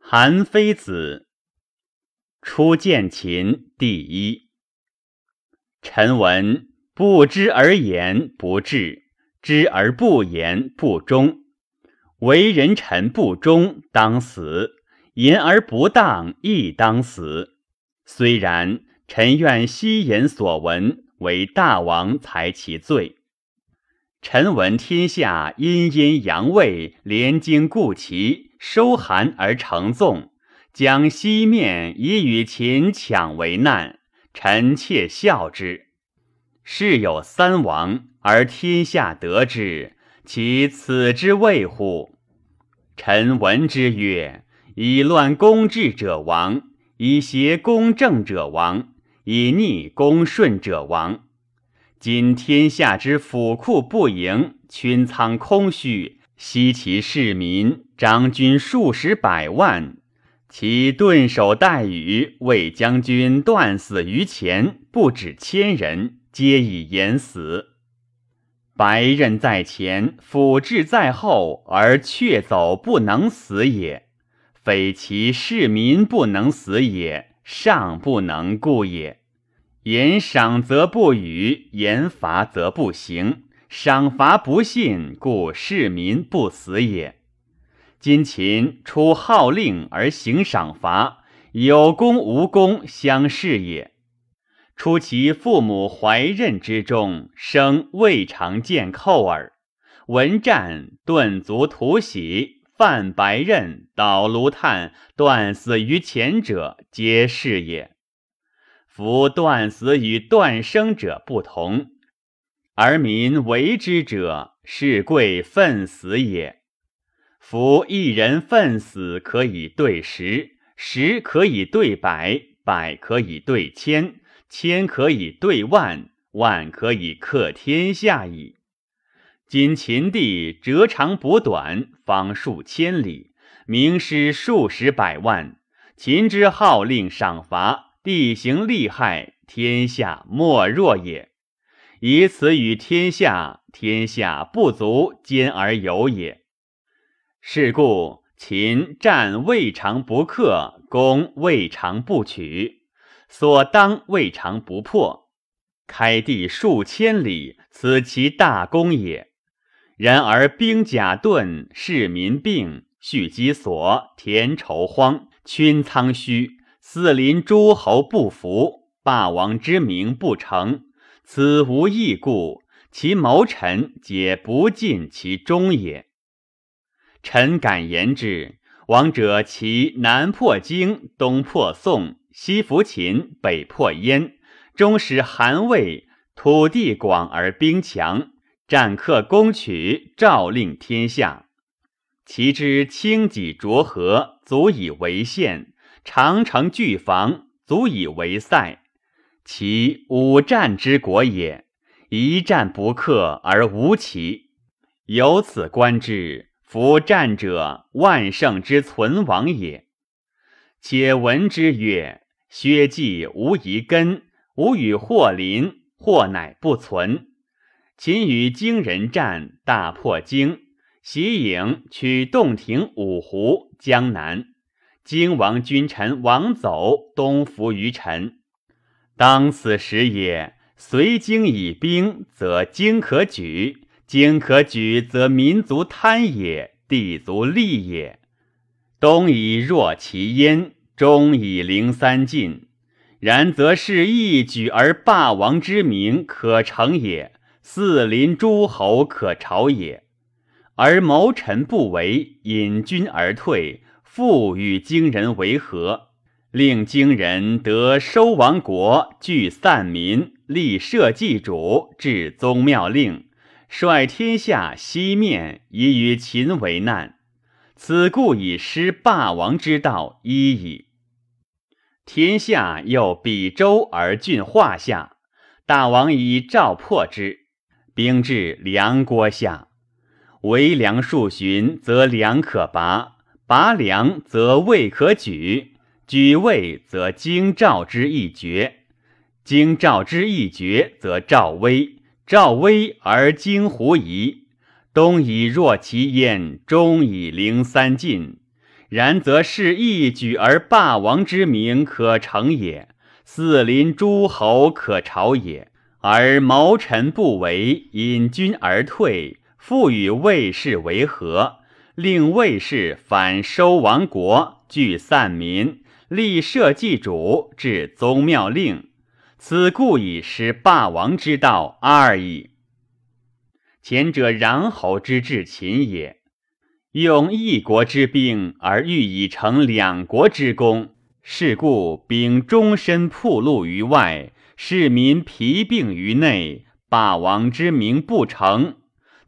韩非子初见秦第一。臣闻不知而言不智，知而不言不忠。为人臣不忠，当死；言而不当，亦当死。虽然，臣愿悉言所闻，为大王裁其罪。臣闻天下阴阴阳位，连经固齐，收韩而成纵，将西面以与秦抢为难，臣妾笑之。世有三王，而天下得之，其此之谓乎？臣闻之曰：以乱公治者亡，以邪公正者亡，以逆公顺者亡。今天下之府库不盈，群仓空虚，悉其市民，张军数十百万，其顿首待遇，魏将军断死于前，不止千人，皆以言死。白刃在前，斧志在后，而却走不能死也，非其市民不能死也，尚不能故也。言赏则不语，言罚则不行。赏罚不信，故市民不死也。今秦出号令而行赏罚，有功无功相视也。出其父母怀刃之中，生未尝见寇耳。闻战，顿足吐喜，犯白刃，倒炉炭，断死于前者，皆是也。夫断死与断生者不同，而民为之者，是贵愤死也。夫一人愤死，可以对十，十可以对百，百可以对千，千可以对万，万可以克天下矣。今秦地折长补短，方数千里，名师数十百万，秦之号令赏罚。地形利害，天下莫若也。以此与天下，天下不足兼而有也。是故秦战未尝不克，攻未尝不取，所当未尝不破。开地数千里，此其大功也。然而兵甲钝，士民病，蓄积所，田畴荒，群仓虚。四邻诸侯不服，霸王之名不成，此无异故，其谋臣皆不尽其忠也。臣敢言之：王者其南破荆，东破宋，西服秦，北破燕，终使韩魏土地广而兵强，战克攻取，诏令天下。其之轻己浊河，足以为县。长城巨防，足以为塞。其五战之国也，一战不克而无奇。由此观之，夫战者万圣之存亡也。且闻之曰：薛稷无遗根，吾与霍林，霍乃不存。秦与荆人战，大破荆，袭颍，取洞庭、五湖、江南。荆王君臣亡走，东服于臣。当此时也，随荆以兵，则荆可举；经可举，则民族贪也，地足利也。东以弱其焉，中以陵三晋。然则是一举而霸王之名可成也，四邻诸侯可朝也。而谋臣不为，引军而退。复与荆人为和，令荆人得收亡国，聚散民，立社稷主，治宗庙令，率天下西面，以与秦为难。此故以失霸王之道一矣。天下又比周而郡华下，大王以赵破之，兵至梁郭下，为梁数旬，则梁可拔。拔梁则魏可举，举魏则荆赵之一绝，荆赵之一绝则赵威，赵威而荆胡夷。东以弱其燕，中以陵三晋。然则是一举而霸王之名可成也，四邻诸侯可朝也。而谋臣不为，引军而退，复与魏氏为和，令魏氏反收亡国，聚散民，立社稷主，置宗庙令。此故以失霸王之道二矣。前者穰侯之治秦也。用一国之兵而欲以成两国之功，是故兵终身暴露于外，士民疲病于内，霸王之名不成。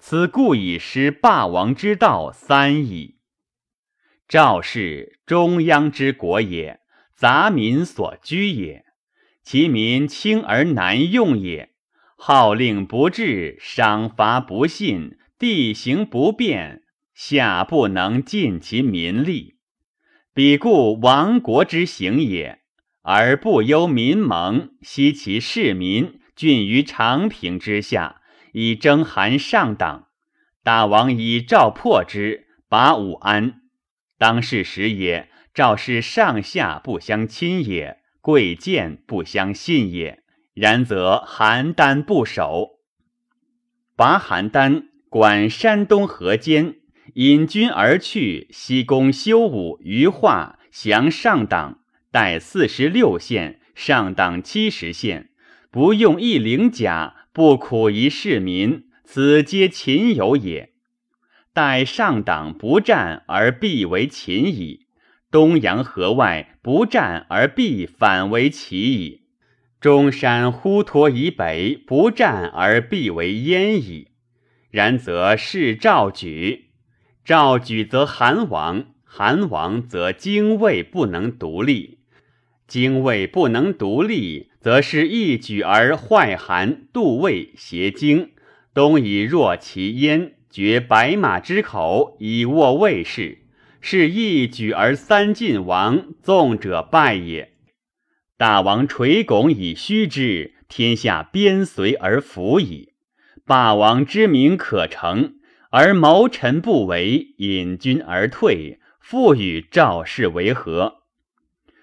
此故以失霸王之道三矣。赵氏中央之国也，杂民所居也，其民轻而难用也，号令不治，赏罚不信，地形不便。下不能尽其民力，彼故亡国之行也，而不忧民盟，悉其士民郡于长平之下，以征韩上党。大王以赵破之，拔武安。当是时也，赵氏上下不相亲也，贵贱不相信也。然则邯郸不守，拔邯郸，管山东河间。引军而去，西攻修武、于化，降上党，带四十六县，上党七十县，不用一领甲，不苦一市民，此皆秦有也。待上党不战而必为秦矣，东阳河外不战而必反为齐矣，中山呼沱以北不战而必为燕矣。然则是赵举。赵举则韩王，韩王则精卫不能独立，精卫不能独立，则是一举而坏韩、杜魏挟京，东以弱其燕，绝白马之口，以握魏氏，是一举而三晋亡，纵者败也。大王垂拱以虚之，天下边随而服矣。霸王之名可成。而谋臣不为，引军而退，复与赵氏为和。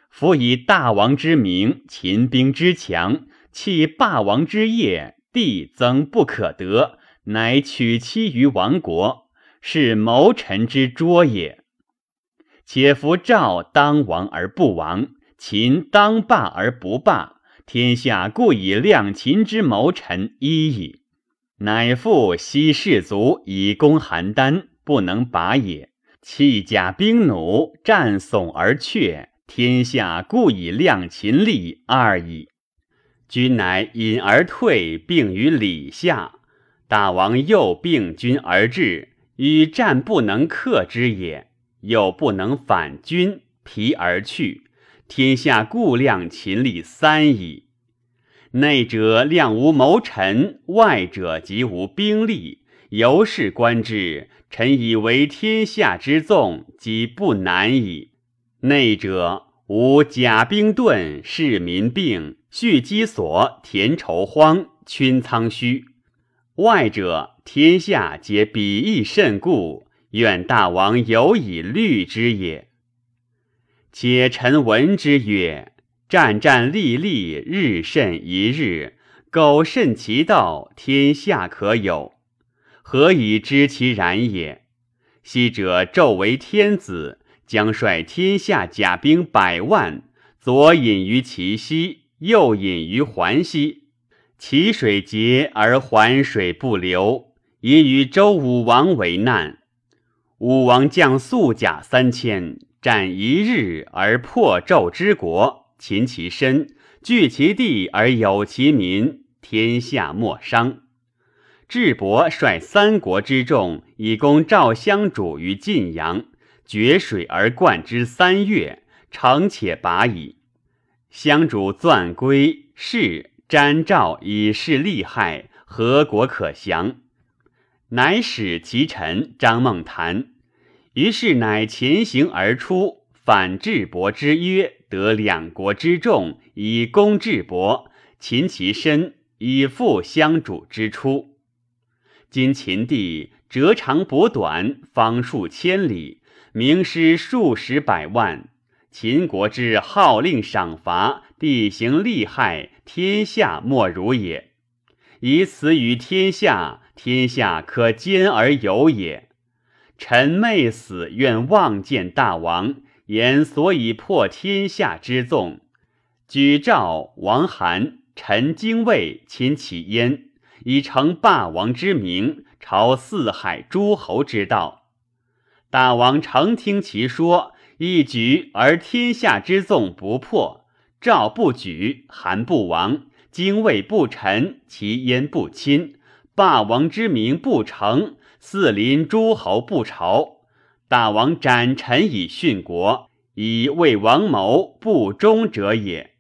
夫以大王之名，秦兵之强，弃霸王之业，地增不可得，乃取妻于亡国，是谋臣之拙也。且夫赵当亡而不亡，秦当霸而不霸，天下故以量秦之谋臣一矣。乃复昔士卒以攻邯郸，不能拔也。弃甲兵弩，战悚而却，天下故以量秦力二矣。君乃引而退，并于礼下。大王又并君而至，与战不能克之也，又不能反君，疲而去。天下故量秦力三矣。内者量无谋臣，外者即无兵力。由是观之，臣以为天下之纵，即不难矣。内者无甲兵盾，士民病，蓄积所，田畴荒，群仓虚；外者天下皆比翼甚故，愿大王有以虑之也。且臣闻之曰。战战栗栗，日甚一日，苟甚其道，天下可有。何以知其然也？昔者纣为天子，将率天下甲兵百万，左引于其西，右引于环西，其水竭而环水不流，以与周武王为难。武王将素甲三千，战一日而破纣之国。擒其身，聚其地而有其民，天下莫伤。智伯率三国之众以攻赵襄主于晋阳，决水而灌之三月，成且拔矣。襄主钻归，是瞻赵以示利害，何国可降？乃使其臣张孟谈，于是乃前行而出，反智伯之约。得两国之众，以攻智伯，擒其身，以复相主之初。今秦地折长补短，方数千里，名师数十百万。秦国之号令赏罚，地形利害，天下莫如也。以此与天下，天下可兼而有也。臣昧死，愿望见大王，言所以破天下之纵。举赵、王韩、陈精卫秦其焉，以成霸王之名，朝四海诸侯之道。大王诚听其说，一举而天下之纵不破，赵不举，韩不亡，精卫不臣，其焉不亲，霸王之名不成，四邻诸侯不朝。大王斩臣以殉国，以为王谋不忠者也。